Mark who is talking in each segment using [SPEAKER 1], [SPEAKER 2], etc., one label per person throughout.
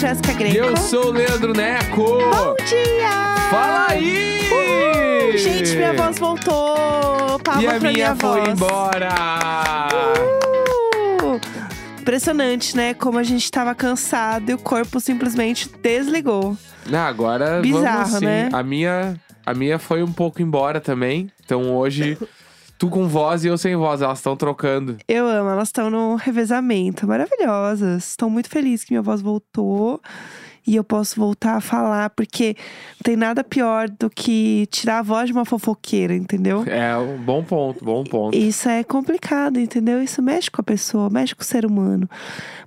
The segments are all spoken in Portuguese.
[SPEAKER 1] Jéssica Greco.
[SPEAKER 2] eu sou o Leandro Neco!
[SPEAKER 1] Bom dia!
[SPEAKER 2] Fala aí!
[SPEAKER 1] Uhul! Gente, minha voz voltou. Palma
[SPEAKER 2] E a
[SPEAKER 1] pra
[SPEAKER 2] minha foi
[SPEAKER 1] voz.
[SPEAKER 2] embora!
[SPEAKER 1] Uh! Impressionante, né? Como a gente tava cansado e o corpo simplesmente desligou.
[SPEAKER 2] Não, agora
[SPEAKER 1] Bizarro,
[SPEAKER 2] vamos sim.
[SPEAKER 1] né?
[SPEAKER 2] A minha, a minha foi um pouco embora também. Então hoje, tu com voz e eu sem voz, elas estão trocando.
[SPEAKER 1] Eu amo, elas estão no revezamento. Maravilhosas. Estou muito feliz que minha voz voltou. E eu posso voltar a falar, porque não tem nada pior do que tirar a voz de uma fofoqueira, entendeu?
[SPEAKER 2] É um bom ponto, bom ponto.
[SPEAKER 1] Isso é complicado, entendeu? Isso mexe com a pessoa, mexe com o ser humano.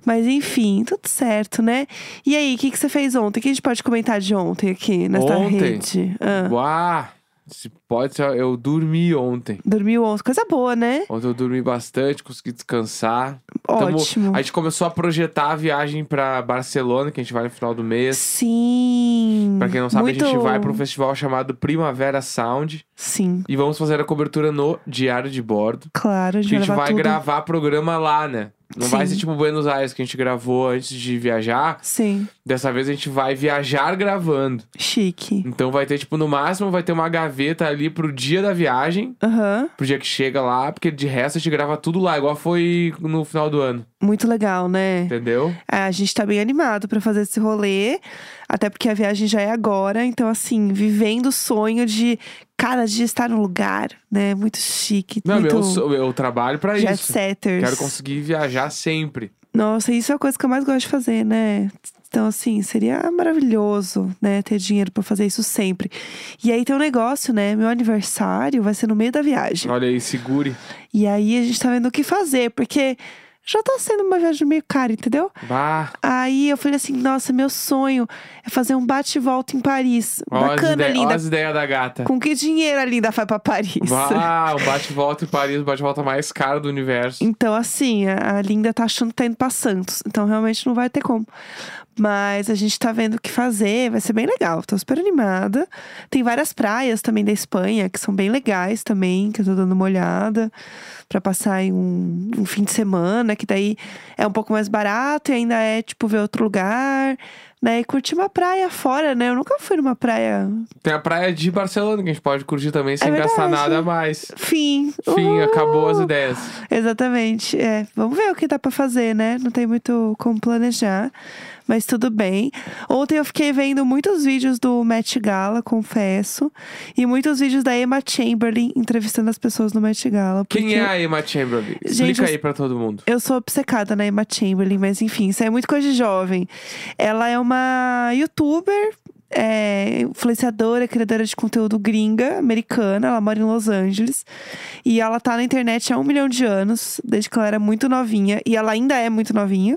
[SPEAKER 1] Mas enfim, tudo certo, né? E aí, o que, que você fez ontem? O que a gente pode comentar de ontem aqui nesta
[SPEAKER 2] Ontem?
[SPEAKER 1] rede? Ah,
[SPEAKER 2] Uau! Se pode ser, eu dormi ontem.
[SPEAKER 1] dormiu ontem, coisa boa, né?
[SPEAKER 2] Ontem eu dormi bastante, consegui descansar. Tamo-
[SPEAKER 1] Ótimo.
[SPEAKER 2] a gente começou a projetar a viagem pra Barcelona, que a gente vai no final do mês.
[SPEAKER 1] Sim.
[SPEAKER 2] Pra quem não sabe,
[SPEAKER 1] Muito...
[SPEAKER 2] a gente vai pra um festival chamado Primavera Sound.
[SPEAKER 1] Sim,
[SPEAKER 2] E vamos fazer a cobertura no Diário de Bordo.
[SPEAKER 1] claro. A
[SPEAKER 2] A
[SPEAKER 1] gente,
[SPEAKER 2] gente
[SPEAKER 1] vai,
[SPEAKER 2] vai
[SPEAKER 1] tudo.
[SPEAKER 2] gravar programa lá, né? Não vai
[SPEAKER 1] Sim.
[SPEAKER 2] ser tipo Buenos Aires que a gente gravou antes de viajar.
[SPEAKER 1] Sim,
[SPEAKER 2] Dessa vez a gente vai viajar gravando.
[SPEAKER 1] chique.
[SPEAKER 2] Então vai ter, tipo, no máximo vai ter uma gaveta ali pro dia da viagem.
[SPEAKER 1] Aham,
[SPEAKER 2] Pro dia que chega lá, porque de resto a gente grava tudo lá, igual foi no final do ano.
[SPEAKER 1] Muito legal, né?
[SPEAKER 2] Entendeu?
[SPEAKER 1] É, a gente tá bem animado pra fazer esse rolê, até porque a viagem já é agora, então assim, vivendo o sonho de cada dia estar no lugar, né? Muito chique,
[SPEAKER 2] Não,
[SPEAKER 1] muito
[SPEAKER 2] eu, eu trabalho pra
[SPEAKER 1] jet
[SPEAKER 2] isso.
[SPEAKER 1] setters.
[SPEAKER 2] Quero conseguir viajar sempre.
[SPEAKER 1] Nossa, isso é a coisa que eu mais gosto de fazer, né? Então, assim, seria maravilhoso, né? Ter dinheiro pra fazer isso sempre. E aí tem um negócio, né? Meu aniversário vai ser no meio da viagem.
[SPEAKER 2] Olha aí, segure.
[SPEAKER 1] E aí a gente tá vendo o que fazer, porque já tá sendo uma viagem meio cara, entendeu?
[SPEAKER 2] Bah,
[SPEAKER 1] Aí eu falei assim, nossa, meu sonho é fazer um bate e volta em Paris.
[SPEAKER 2] ó
[SPEAKER 1] Bacana,
[SPEAKER 2] ideias, ó
[SPEAKER 1] linda.
[SPEAKER 2] as ideias da gata.
[SPEAKER 1] Com que dinheiro a linda vai pra Paris?
[SPEAKER 2] Bah, o bate-volta em Paris, o bate-volta mais caro do universo.
[SPEAKER 1] Então, assim, a a Linda tá achando que tá indo pra Santos. Então, realmente não vai ter como. Mas a gente tá vendo o que fazer, vai ser bem legal. Tô super animada. Tem várias praias também da Espanha que são bem legais também, que eu tô dando uma olhada pra passar aí um, um fim de semana, que daí é um pouco mais barato e ainda é tipo ver outro lugar, né? E curtir uma praia fora, né? Eu nunca fui numa praia.
[SPEAKER 2] Tem a praia de Barcelona que a gente pode curtir também sem
[SPEAKER 1] É
[SPEAKER 2] gastar nada a mais.
[SPEAKER 1] Fim.
[SPEAKER 2] Fim,
[SPEAKER 1] Uhul.
[SPEAKER 2] acabou as ideias.
[SPEAKER 1] Exatamente. É, vamos ver o que dá pra fazer, né? Não tem muito como planejar, mas tudo bem. Ontem eu fiquei vendo muitos vídeos do Met Gala, confesso, e muitos vídeos da Emma Chamberlain entrevistando as pessoas no Met Gala.
[SPEAKER 2] Quem é a Emma Chamberlain?
[SPEAKER 1] Gente,
[SPEAKER 2] Explica aí pra todo mundo.
[SPEAKER 1] Eu sou obcecada na Emma Chamberlain, mas enfim, isso é muito coisa de jovem. Ela é uma youtuber. É, influenciadora, criadora de conteúdo gringa, americana, ela mora em Los Angeles. E ela tá na internet há um milhão de anos, desde que ela era muito novinha. E ela ainda é muito novinha.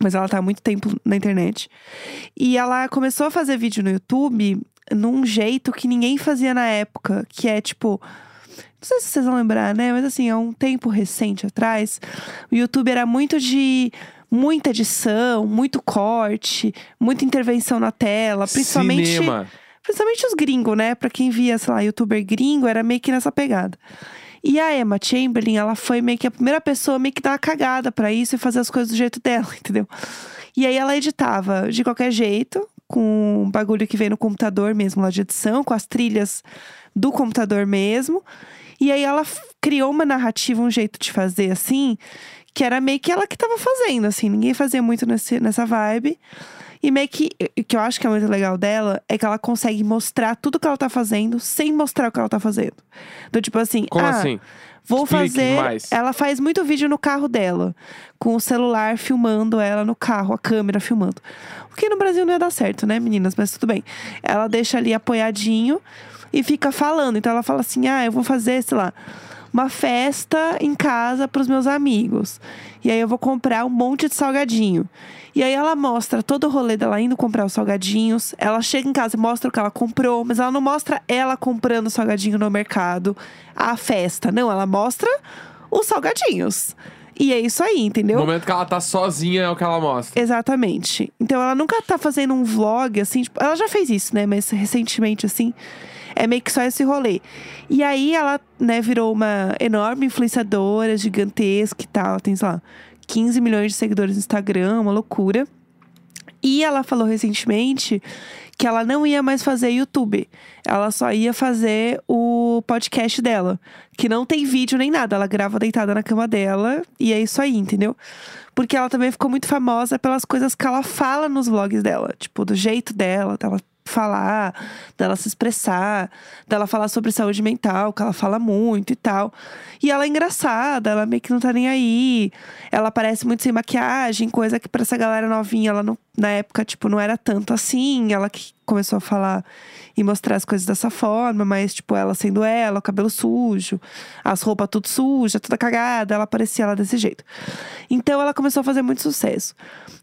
[SPEAKER 1] Mas ela tá há muito tempo na internet. E ela começou a fazer vídeo no YouTube num jeito que ninguém fazia na época. Que é tipo. Não sei se vocês vão lembrar, né? Mas assim, há um tempo recente atrás, o YouTube era muito de muita edição, muito corte, muita intervenção na tela, principalmente.
[SPEAKER 2] Cinema.
[SPEAKER 1] Principalmente os gringos, né? Pra quem via, sei lá, youtuber gringo, era meio que nessa pegada. E a Emma Chamberlain, ela foi meio que a primeira pessoa meio que dar uma cagada pra isso e fazer as coisas do jeito dela, entendeu? E aí ela editava de qualquer jeito, com um bagulho que vem no computador mesmo, lá de edição, com as trilhas do computador mesmo. E aí ela criou uma narrativa, um jeito de fazer assim, que era meio que ela que tava fazendo, assim, ninguém fazia muito nesse, nessa vibe. E meio que, o que eu acho que é muito legal dela é que ela consegue mostrar tudo que ela tá fazendo sem mostrar o que ela tá fazendo. Do tipo assim,
[SPEAKER 2] Como
[SPEAKER 1] ah,
[SPEAKER 2] assim?
[SPEAKER 1] Vou
[SPEAKER 2] Explique
[SPEAKER 1] fazer.
[SPEAKER 2] mais.
[SPEAKER 1] Ela faz muito vídeo no carro dela, com o celular filmando ela no carro, a câmera filmando. O que no Brasil não ia dar certo, né, meninas? Mas tudo bem. Ela deixa ali apoiadinho e fica falando. Então ela fala assim: ah, eu vou fazer, sei lá, uma festa em casa pros meus amigos. E aí eu vou comprar um monte de salgadinho. E aí ela mostra todo o rolê dela indo comprar os salgadinhos. Ela chega em casa e mostra o que ela comprou, mas ela não mostra ela comprando o salgadinho no mercado, a festa. Não, ela mostra os salgadinhos. E é isso aí, entendeu?
[SPEAKER 2] No momento que ela tá sozinha é o que ela mostra.
[SPEAKER 1] Exatamente. Então ela nunca tá fazendo um vlog, assim, tipo, ela já fez isso, né? Mas recentemente, assim, é meio que só esse rolê. E aí ela, né, virou uma enorme influenciadora, gigantesca e tal. Tem, sei lá, 15 milhões de seguidores no Instagram, uma loucura. E ela falou recentemente que ela não ia mais fazer YouTube. Ela só ia fazer o podcast dela, que não tem vídeo nem nada. Ela grava deitada na cama dela e é isso aí, entendeu? Porque ela também ficou muito famosa pelas coisas que ela fala nos vlogs dela, tipo, do jeito dela, dela falar, dela se expressar, dela falar sobre saúde mental, que ela fala muito e tal. E ela é engraçada, ela meio que não tá nem aí. Ela parece muito sem maquiagem, coisa que pra essa galera novinha, ela não, na época, tipo, não era tanto assim. Ela que começou a falar e mostrar as coisas dessa forma, mas, tipo, ela sendo ela, o cabelo sujo, as roupas tudo suja, toda cagada, ela parecia ela desse jeito. Então ela começou a fazer muito sucesso.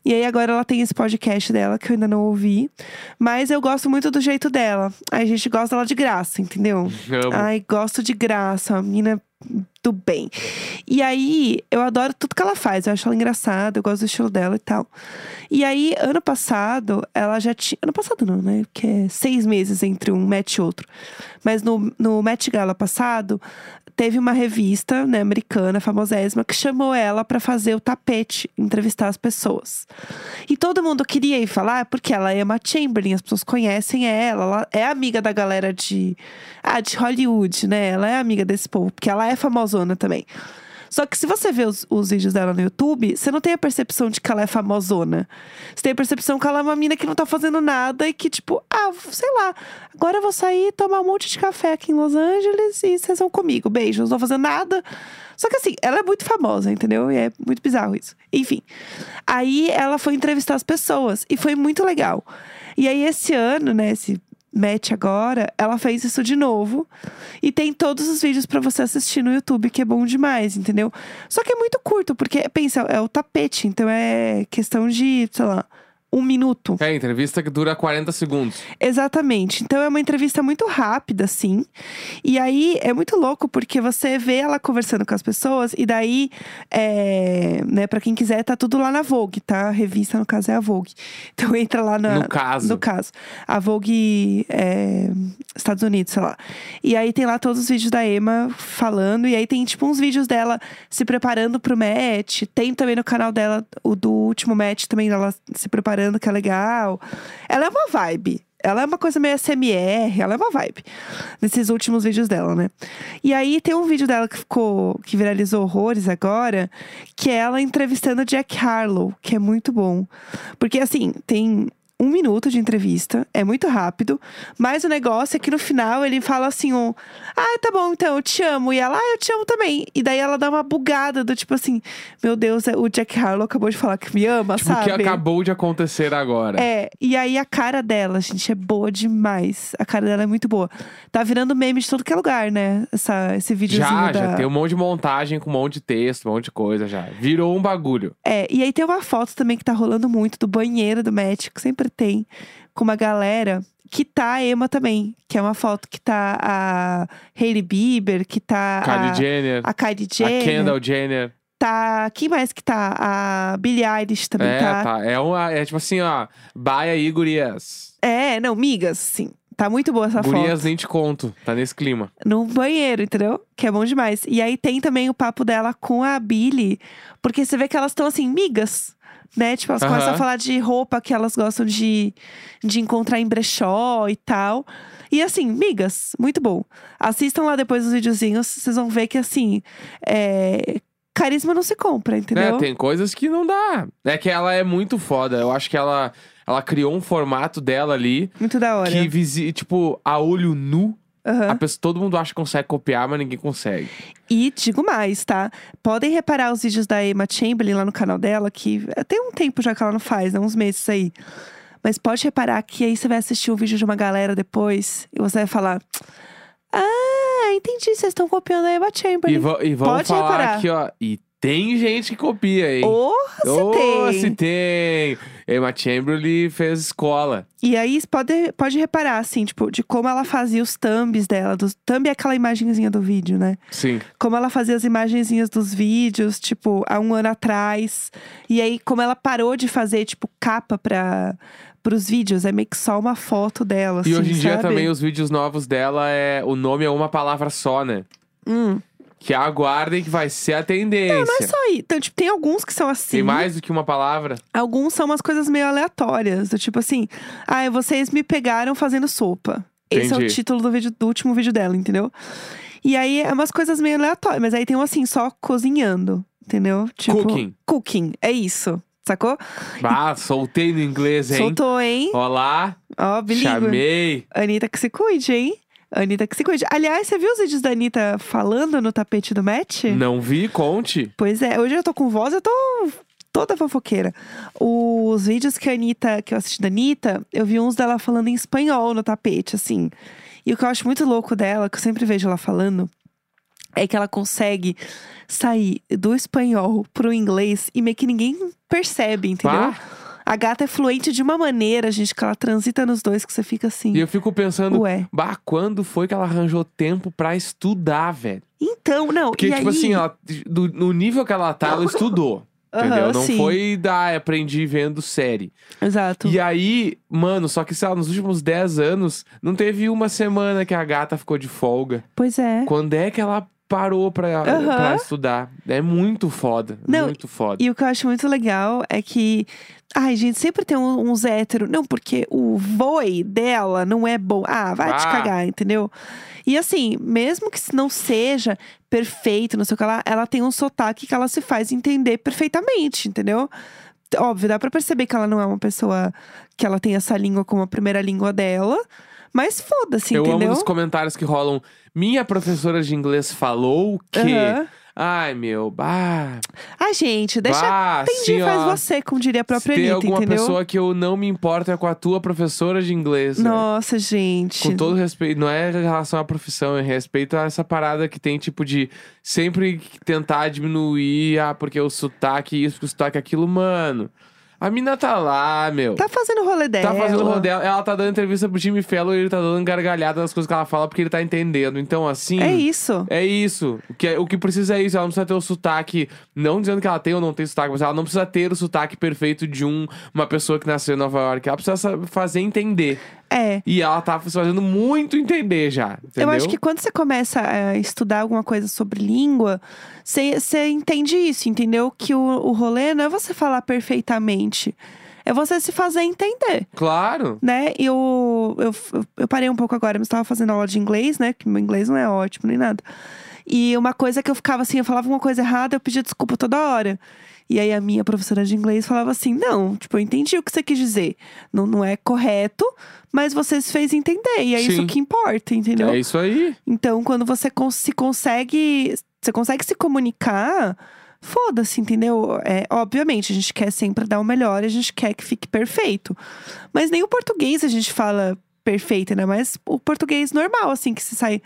[SPEAKER 1] E aí agora ela tem esse podcast dela que eu ainda não ouvi, mas eu gosto muito do jeito dela. A gente gosta dela de graça, entendeu?
[SPEAKER 2] Amo.
[SPEAKER 1] Ai, gosto de graça, a menina do bem. E aí, eu adoro tudo que ela faz. Eu acho ela engraçada, eu gosto do estilo dela e tal. E aí, ano passado, ela já tinha. Ano passado não, né? Porque é seis meses entre um match e outro. Mas no, no Met Gala passado, teve uma revista, né, americana, famosésima, que chamou ela para fazer o tapete, entrevistar as pessoas. E todo mundo queria ir falar porque ela é uma Chamberlain, as pessoas conhecem ela, ela é amiga da galera de, ah, de Hollywood, né? Ela é amiga desse povo, porque ela é famosona também. Só que se você vê os, os, vídeos dela no YouTube, você não tem a percepção de que ela é famosona. Você tem a percepção que ela é uma mina que não tá fazendo nada e que, tipo, ah, sei lá, agora eu vou sair tomar um monte de café aqui em Los Angeles e vocês vão comigo. Beijo, não tô fazendo nada. Só que assim, ela é muito famosa, entendeu? E é muito bizarro isso. Enfim. Aí ela foi entrevistar as pessoas e foi muito legal. E aí, esse ano, né, esse Match agora, ela fez isso de novo. E tem todos os vídeos para você assistir no YouTube, que é bom demais, entendeu? Só que é muito curto, porque, pensa, é o tapete, então é questão de, sei lá, um minuto.
[SPEAKER 2] É, entrevista que dura 40 segundos.
[SPEAKER 1] Exatamente. Então é uma entrevista muito rápida, assim. E aí é muito louco, porque você vê ela conversando com as pessoas, e daí, é, né, pra quem quiser, tá tudo lá na Vogue, tá? A revista, no caso, é a Vogue. Então entra lá na.
[SPEAKER 2] No caso.
[SPEAKER 1] No caso. A Vogue é, Estados Unidos, sei lá. E aí tem lá todos os vídeos da Emma falando, e aí tem, tipo, uns vídeos dela se preparando pro match. Tem também no canal dela, o do último match também, ela se preparando que é legal. Ela é uma vibe. Ela é uma coisa meio SMR, ela é uma vibe. Nesses últimos vídeos dela, né? E aí tem um vídeo dela que ficou. que viralizou horrores agora, que é ela entrevistando Jack Harlow, que é muito bom. Porque assim, tem um minuto de entrevista, é muito rápido, mas o negócio é que no final ele fala assim: um, ah, tá bom, então eu te amo. E ela, ah, eu te amo também. E daí ela dá uma bugada do tipo assim: meu Deus, é, o Jack Harlow acabou de falar que me ama,
[SPEAKER 2] tipo,
[SPEAKER 1] sabe?
[SPEAKER 2] O que acabou de acontecer agora.
[SPEAKER 1] É, e aí a cara dela, gente, é boa demais. A cara dela é muito boa. Tá virando meme de todo que é lugar, né? Essa, esse videozinho.
[SPEAKER 2] Já,
[SPEAKER 1] da...
[SPEAKER 2] já tem um monte de montagem com um monte de texto, um monte de coisa já. Virou um bagulho.
[SPEAKER 1] É, e aí tem uma foto também que tá rolando muito do banheiro do que sempre tem, com uma galera que tá a Emma também, que é uma foto que tá a Hailey Bieber, que tá
[SPEAKER 2] Kylie
[SPEAKER 1] a,
[SPEAKER 2] Jenner,
[SPEAKER 1] a Kylie Jenner,
[SPEAKER 2] a Kendall Jenner.
[SPEAKER 1] tá, quem mais que tá? A Billie Eilish também
[SPEAKER 2] É,
[SPEAKER 1] tá.
[SPEAKER 2] tá. É, uma, é tipo assim, ó. Baia e gurias.
[SPEAKER 1] É, não, migas, sim. Tá muito boa essa
[SPEAKER 2] Gurias
[SPEAKER 1] foto.
[SPEAKER 2] nem te conto. Tá nesse clima.
[SPEAKER 1] No banheiro, entendeu? Que é bom demais. E aí tem também o papo dela com a Billie, porque você vê que elas estão assim, migas. Né? Tipo, elas começam a falar de roupa que elas gostam de, de encontrar em brechó e tal. E assim, migas, muito bom. Assistam lá depois os videozinhos, vocês vão ver que assim. É... Carisma não se compra, entendeu?
[SPEAKER 2] É, tem coisas que não dá. É que ela é muito foda. Eu acho que ela, ela criou um formato dela ali
[SPEAKER 1] Muito da hora.
[SPEAKER 2] que, tipo, a olho nu, A pessoa, todo mundo acha que consegue copiar, mas ninguém consegue.
[SPEAKER 1] E digo mais, tá? Podem reparar os vídeos da Emma Chamberlain lá no canal dela, que tem um tempo já que ela não faz, né? Uns meses aí. Mas pode reparar que aí você vai assistir um vídeo de uma galera depois e você vai falar: Ah, entendi, vocês estão copiando a Emma
[SPEAKER 2] E,
[SPEAKER 1] Chamberlain.
[SPEAKER 2] va- e vamos
[SPEAKER 1] Pode
[SPEAKER 2] falar
[SPEAKER 1] reparar.
[SPEAKER 2] aqui, ó. E tem gente que copia, hein?
[SPEAKER 1] Porra, se
[SPEAKER 2] Oh,
[SPEAKER 1] tem!
[SPEAKER 2] se tem! Emma Chamberlain fez escola.
[SPEAKER 1] E aí pode, pode reparar, assim, tipo, de como ela fazia os thumbs dela. Dos, thumb é aquela imagenzinha do vídeo, né?
[SPEAKER 2] Sim.
[SPEAKER 1] como ela fazia as imagenzinhas dos vídeos, tipo, há um ano atrás. E aí, como ela parou de fazer, tipo, capa para os vídeos, é meio que só uma foto dela,
[SPEAKER 2] E
[SPEAKER 1] assim,
[SPEAKER 2] hoje em dia
[SPEAKER 1] sabe?
[SPEAKER 2] também os vídeos novos dela é. O nome é uma palavra só, né?
[SPEAKER 1] Hum,
[SPEAKER 2] Que aguardem que vai ser a tendência.
[SPEAKER 1] Não é só aí. Então, tipo, tem alguns que são assim.
[SPEAKER 2] Tem mais do que uma palavra?
[SPEAKER 1] Alguns são umas coisas meio aleatórias. Do tipo assim, ah, vocês me pegaram fazendo sopa. Esse é o
[SPEAKER 2] Entendi.
[SPEAKER 1] título do, vídeo, do último vídeo dela, entendeu? E aí é umas coisas meio aleatórias, mas aí tem um assim, só cozinhando, entendeu? Tipo,
[SPEAKER 2] Cooking.
[SPEAKER 1] Cooking, é isso. Sacou?
[SPEAKER 2] Ah, soltei no inglês, hein?
[SPEAKER 1] Soltou, hein?
[SPEAKER 2] Olá,
[SPEAKER 1] Ó, bilíngue.
[SPEAKER 2] chamei.
[SPEAKER 1] Anitta que se cuide, hein? Anitta que se cuide. Aliás, você viu os vídeos da Anitta falando no tapete do match?
[SPEAKER 2] Não vi, conte.
[SPEAKER 1] Pois é, hoje eu tô com voz, eu tô toda fofoqueira. Os vídeos que a Anitta, que eu assisti da Anitta, eu vi uns dela falando em espanhol no tapete, assim. E o que eu acho muito louco dela, que eu sempre vejo ela falando, é que ela consegue sair do espanhol pro inglês e meio que ninguém percebe, entendeu?
[SPEAKER 2] Bah.
[SPEAKER 1] A gata é fluente de uma maneira, gente, que ela transita nos dois, que você fica assim.
[SPEAKER 2] E eu fico pensando,
[SPEAKER 1] Ué.
[SPEAKER 2] bah, quando foi que ela arranjou tempo pra estudar, velho?
[SPEAKER 1] Então, não,
[SPEAKER 2] Porque,
[SPEAKER 1] e
[SPEAKER 2] tipo
[SPEAKER 1] aí...
[SPEAKER 2] assim, ela, do- no nível que ela tá, ela estudou.
[SPEAKER 1] Aham,
[SPEAKER 2] Entendeu? Não
[SPEAKER 1] sim.
[SPEAKER 2] foi da aprendi vendo série.
[SPEAKER 1] Exato.
[SPEAKER 2] E aí, mano, só que sei lá, nos últimos 10 anos, não teve uma semana que a gata ficou de folga.
[SPEAKER 1] Pois é.
[SPEAKER 2] Quando é que ela parou pra,
[SPEAKER 1] Aham.
[SPEAKER 2] pra estudar? É muito foda.
[SPEAKER 1] Não,
[SPEAKER 2] muito foda.
[SPEAKER 1] E o que eu acho muito legal é que. Ai, gente, sempre tem uns héteros. Não, porque o voe dela não é bom. Ah, vai te
[SPEAKER 2] Ah.
[SPEAKER 1] cagar, entendeu? E assim, mesmo que não seja perfeito, não sei o que lá, ela tem um sotaque que ela se faz entender perfeitamente, entendeu? Óbvio, dá pra perceber que ela não é uma pessoa que ela tem essa língua como a primeira língua dela. Mas foda-se,
[SPEAKER 2] Eu
[SPEAKER 1] entendeu?
[SPEAKER 2] amo os comentários que rolam. Minha professora de inglês falou que.
[SPEAKER 1] Aham.
[SPEAKER 2] Ai, meu, bah.
[SPEAKER 1] Ai, gente, deixa.
[SPEAKER 2] bah,
[SPEAKER 1] Entendi,
[SPEAKER 2] assim,
[SPEAKER 1] faz
[SPEAKER 2] ó,
[SPEAKER 1] você, como diria a própria
[SPEAKER 2] tem
[SPEAKER 1] Anitta,
[SPEAKER 2] alguma
[SPEAKER 1] entendeu?
[SPEAKER 2] pessoa que eu não me importo é com a tua professora de inglês. né?
[SPEAKER 1] Nossa, gente.
[SPEAKER 2] Com todo respeito, não é em relação à profissão, é respeito a essa parada que tem, tipo, de sempre tentar diminuir, ah, porque o sotaque isso, porque o sotaque aquilo, mano. A mina tá lá, meu.
[SPEAKER 1] Tá fazendo rolê dela.
[SPEAKER 2] Tá fazendo rolê dela. Ela tá dando entrevista pro Jimmy Fallon e ele tá dando gargalhada nas coisas que ela fala porque ele tá entendendo. Então, assim.
[SPEAKER 1] É isso.
[SPEAKER 2] É isso. O que, é- o que precisa é isso. Ela não precisa ter o sotaque. Não dizendo que ela tem ou não tem sotaque, mas ela não precisa ter o sotaque perfeito de um, uma pessoa que nasceu em Nova York. Ela precisa sa- fazer entender.
[SPEAKER 1] É.
[SPEAKER 2] E ela tá fazendo muito entender já. Entendeu?
[SPEAKER 1] Eu acho que quando você começa a estudar alguma coisa sobre língua, você, você entende isso, entendeu? Que o, o rolê não é você falar perfeitamente. É você se fazer entender.
[SPEAKER 2] Claro.
[SPEAKER 1] Né? E eu, eu, eu parei um pouco agora, mas estava fazendo aula de inglês, né? Que meu inglês não é ótimo nem nada. E uma coisa que eu ficava assim, eu falava uma coisa errada, eu pedia desculpa toda hora. E aí a minha professora de inglês falava assim: não, tipo, eu entendi o que você quis dizer. Não, não é correto, mas você se fez entender. E é isso
[SPEAKER 2] Sim.
[SPEAKER 1] que importa, entendeu?
[SPEAKER 2] É isso aí.
[SPEAKER 1] Então, quando você cons- se consegue, você consegue se comunicar, foda-se, entendeu? É, obviamente, a gente quer sempre dar o melhor, a gente quer que fique perfeito. Mas nem o português a gente fala perfeito, né? Mas o português normal, assim, que se sai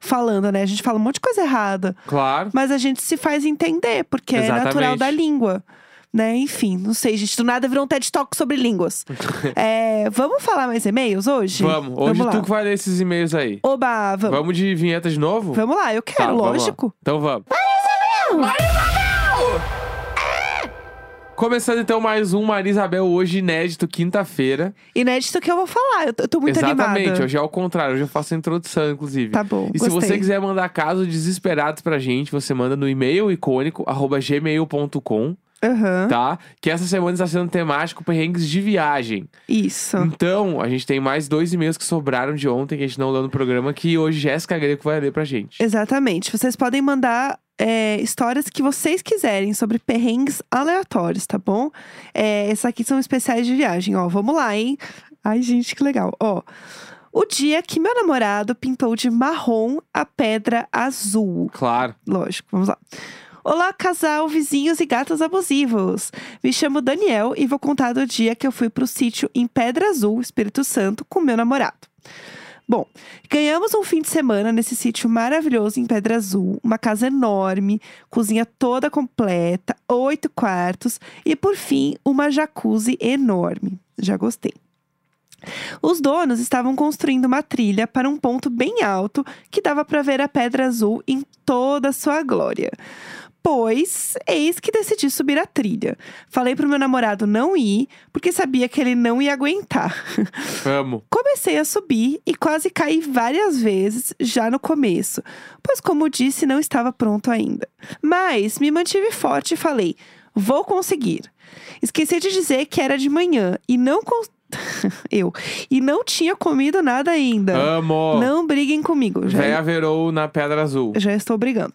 [SPEAKER 1] falando, né? A gente fala um monte de coisa errada,
[SPEAKER 2] Claro.
[SPEAKER 1] mas a gente se faz entender, porque é natural
[SPEAKER 2] Exatamente.
[SPEAKER 1] da língua. Né? Enfim, não sei, gente. Do nada virou um TED Talk sobre línguas. É, vamos falar mais e-mails hoje?
[SPEAKER 2] Vamos. Hoje
[SPEAKER 1] lá.
[SPEAKER 2] tu que vai ler esses e-mails aí.
[SPEAKER 1] Oba, vamos.
[SPEAKER 2] Vamos de vinheta de novo?
[SPEAKER 1] Vamos lá, eu
[SPEAKER 2] Tá,
[SPEAKER 1] quero,
[SPEAKER 2] vamos lá.
[SPEAKER 1] lógico.
[SPEAKER 2] Então vamos. Começando então mais um Maria Isabel hoje inédito, quinta-feira.
[SPEAKER 1] Inédito que eu vou falar. Eu, eu tô muito
[SPEAKER 2] Exatamente,
[SPEAKER 1] animada.
[SPEAKER 2] hoje é ao contrário, hoje eu faço a introdução, inclusive.
[SPEAKER 1] Tá bom,
[SPEAKER 2] E se
[SPEAKER 1] gostei.
[SPEAKER 2] você quiser mandar casos desesperados pra gente, você manda no e-mail icônico, arroba gmail.com,
[SPEAKER 1] Aham,
[SPEAKER 2] tá? Que essa semana está sendo temático perrengues de viagem.
[SPEAKER 1] isso.
[SPEAKER 2] Então, a gente tem mais dois e-mails que sobraram de ontem, que a gente não leu no programa, que hoje Jéssica Greco vai ler pra gente.
[SPEAKER 1] Exatamente. Vocês podem mandar é, histórias que vocês quiserem sobre perrengues aleatórios, tá bom? É, essas aqui são especiais de viagem, ó. Vamos lá, hein? Ai, gente, que legal. Ó. O dia que meu namorado pintou de marrom a pedra azul.
[SPEAKER 2] Claro.
[SPEAKER 1] Lógico, vamos lá. Olá, casal, vizinhos e gatos abusivos. Me chamo Daniel e vou contar do dia que eu fui pro sítio em Pedra Azul, Espírito Santo, com meu namorado. Bom, ganhamos um fim de semana nesse sítio maravilhoso em Pedra Azul, uma casa enorme, cozinha toda completa, oito quartos e, por fim, uma jacuzzi enorme. Já gostei. Os donos estavam construindo uma trilha para um ponto bem alto que dava para ver a Pedra Azul em toda a sua glória. Pois, eis que decidi subir a trilha. Falei pro meu namorado não ir, porque sabia que ele não ia aguentar.
[SPEAKER 2] Amo.
[SPEAKER 1] Comecei a subir e quase caí várias vezes já no começo, pois, como disse, não estava pronto ainda. Mas me mantive forte e falei: vou conseguir. Esqueci de dizer que era de manhã e não con- eu e não tinha comido nada ainda.
[SPEAKER 2] Amo.
[SPEAKER 1] Não briguem comigo. Já,
[SPEAKER 2] Véia verou na Pedra Azul.
[SPEAKER 1] já estou brigando.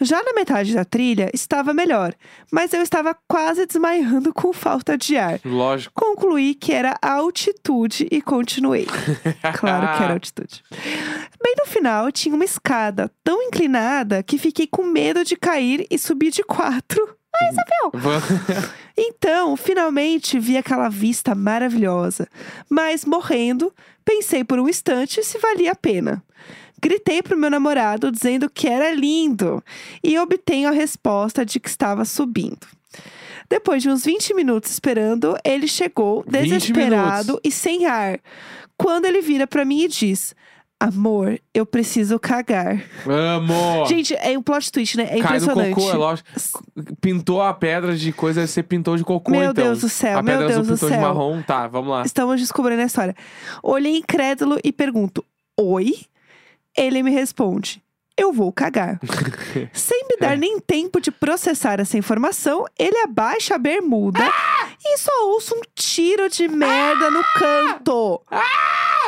[SPEAKER 1] Já na metade da trilha estava melhor, mas eu estava quase desmaiando com falta de ar.
[SPEAKER 2] Lógico.
[SPEAKER 1] Concluí que era altitude e continuei. Claro que era altitude. Bem no final, tinha uma escada tão inclinada que fiquei com medo de cair e subir de quatro. Isabel! Então, finalmente vi aquela vista maravilhosa. Mas, morrendo, pensei por um instante se valia a pena. Gritei pro meu namorado dizendo que era lindo e obtenho a resposta de que estava subindo. Depois de uns 20 minutos esperando, ele chegou
[SPEAKER 2] 20
[SPEAKER 1] desesperado e sem ar. Quando ele vira pra mim e diz: Amor, eu preciso cagar.
[SPEAKER 2] Amo.
[SPEAKER 1] Gente, é um plot twist, né? É
[SPEAKER 2] Cai no
[SPEAKER 1] impressionante.
[SPEAKER 2] cocô, é lógico. Pintou a pedra de coisa, você pintou de cocô,
[SPEAKER 1] Meu
[SPEAKER 2] então.
[SPEAKER 1] Deus do céu,
[SPEAKER 2] a
[SPEAKER 1] meu
[SPEAKER 2] pedra azul
[SPEAKER 1] Deus do
[SPEAKER 2] pintou de
[SPEAKER 1] céu.
[SPEAKER 2] marrom. Tá, vamos lá.
[SPEAKER 1] Estamos descobrindo a história. Olhei incrédulo e pergunto: Oi? Ele me responde: Eu vou cagar. Sem me
[SPEAKER 2] É.
[SPEAKER 1] dar nem tempo de processar essa informação, ele abaixa a bermuda e só ouço um tiro de merda no canto.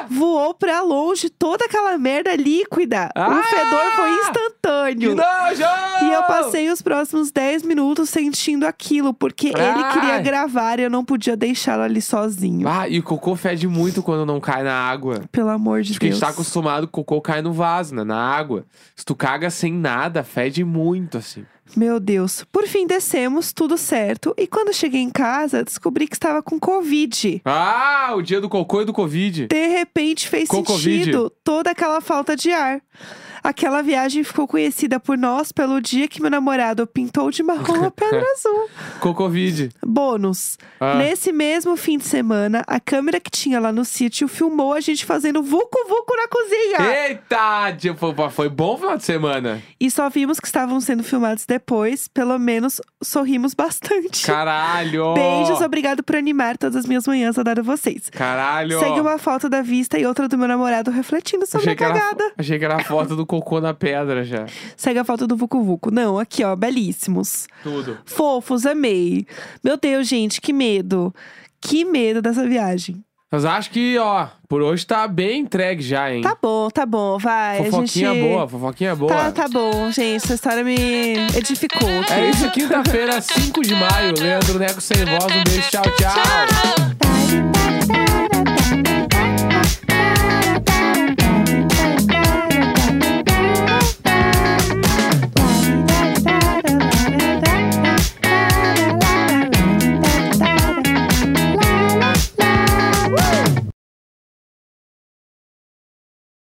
[SPEAKER 1] Voou pra longe toda aquela merda líquida. O
[SPEAKER 2] Ah!
[SPEAKER 1] fedor foi
[SPEAKER 2] Que
[SPEAKER 1] instantâneo.
[SPEAKER 2] nojo!
[SPEAKER 1] E eu passei os próximos 10 minutos sentindo aquilo, porque ele
[SPEAKER 2] Ai.
[SPEAKER 1] queria gravar e eu não podia deixá-lo ali sozinho.
[SPEAKER 2] Ah, e o cocô fede muito quando não cai na água.
[SPEAKER 1] Pelo amor de
[SPEAKER 2] Porque a
[SPEAKER 1] Deus.
[SPEAKER 2] gente tá acostumado que o cocô cai no vaso, né? Na água. Se tu caga sem nada, fede muito, assim.
[SPEAKER 1] Meu Deus. Por fim, descemos, tudo certo. E quando cheguei em casa, descobri que estava com Covid.
[SPEAKER 2] Ah, o dia do cocô e do Covid.
[SPEAKER 1] De repente fez
[SPEAKER 2] Com Covid?
[SPEAKER 1] sentido toda aquela falta de ar. Aquela viagem ficou conhecida por nós pelo dia que meu namorado pintou de marrom a pedra azul.
[SPEAKER 2] Cocovid.
[SPEAKER 1] Bônus.
[SPEAKER 2] Ah.
[SPEAKER 1] Nesse mesmo fim de semana, a câmera que tinha lá no sítio filmou a gente fazendo vucu-vucu na cozinha.
[SPEAKER 2] Eita! Foi, bom final de semana.
[SPEAKER 1] E só vimos que estavam sendo filmados depois. Pelo menos sorrimos bastante.
[SPEAKER 2] Caralho!
[SPEAKER 1] Beijos, obrigado por animar todas as minhas manhãs a dar a vocês.
[SPEAKER 2] Caralho!
[SPEAKER 1] Segue uma foto da vista e outra do meu namorado refletindo sobre
[SPEAKER 2] achei
[SPEAKER 1] a
[SPEAKER 2] que, era,
[SPEAKER 1] cagada.
[SPEAKER 2] achei que era a foto do cocô na pedra já.
[SPEAKER 1] Segue a foto do Vucu Vucu. Não, aqui, ó, belíssimos.
[SPEAKER 2] Tudo.
[SPEAKER 1] Fofos, amei. Meu Deus, gente, que medo. Que medo dessa viagem.
[SPEAKER 2] Mas acho que, ó, por hoje tá bem entregue já, hein?
[SPEAKER 1] Tá bom, tá bom, vai.
[SPEAKER 2] fofoquinha
[SPEAKER 1] gente...
[SPEAKER 2] boa, fofoquinha boa.
[SPEAKER 1] Tá, tá bom, gente. Essa história me edificou.
[SPEAKER 2] É isso, quinta-feira, 5 de maio. Leandro Neco sem voz. Um beijo, tchau, tchau.
[SPEAKER 1] Tchau.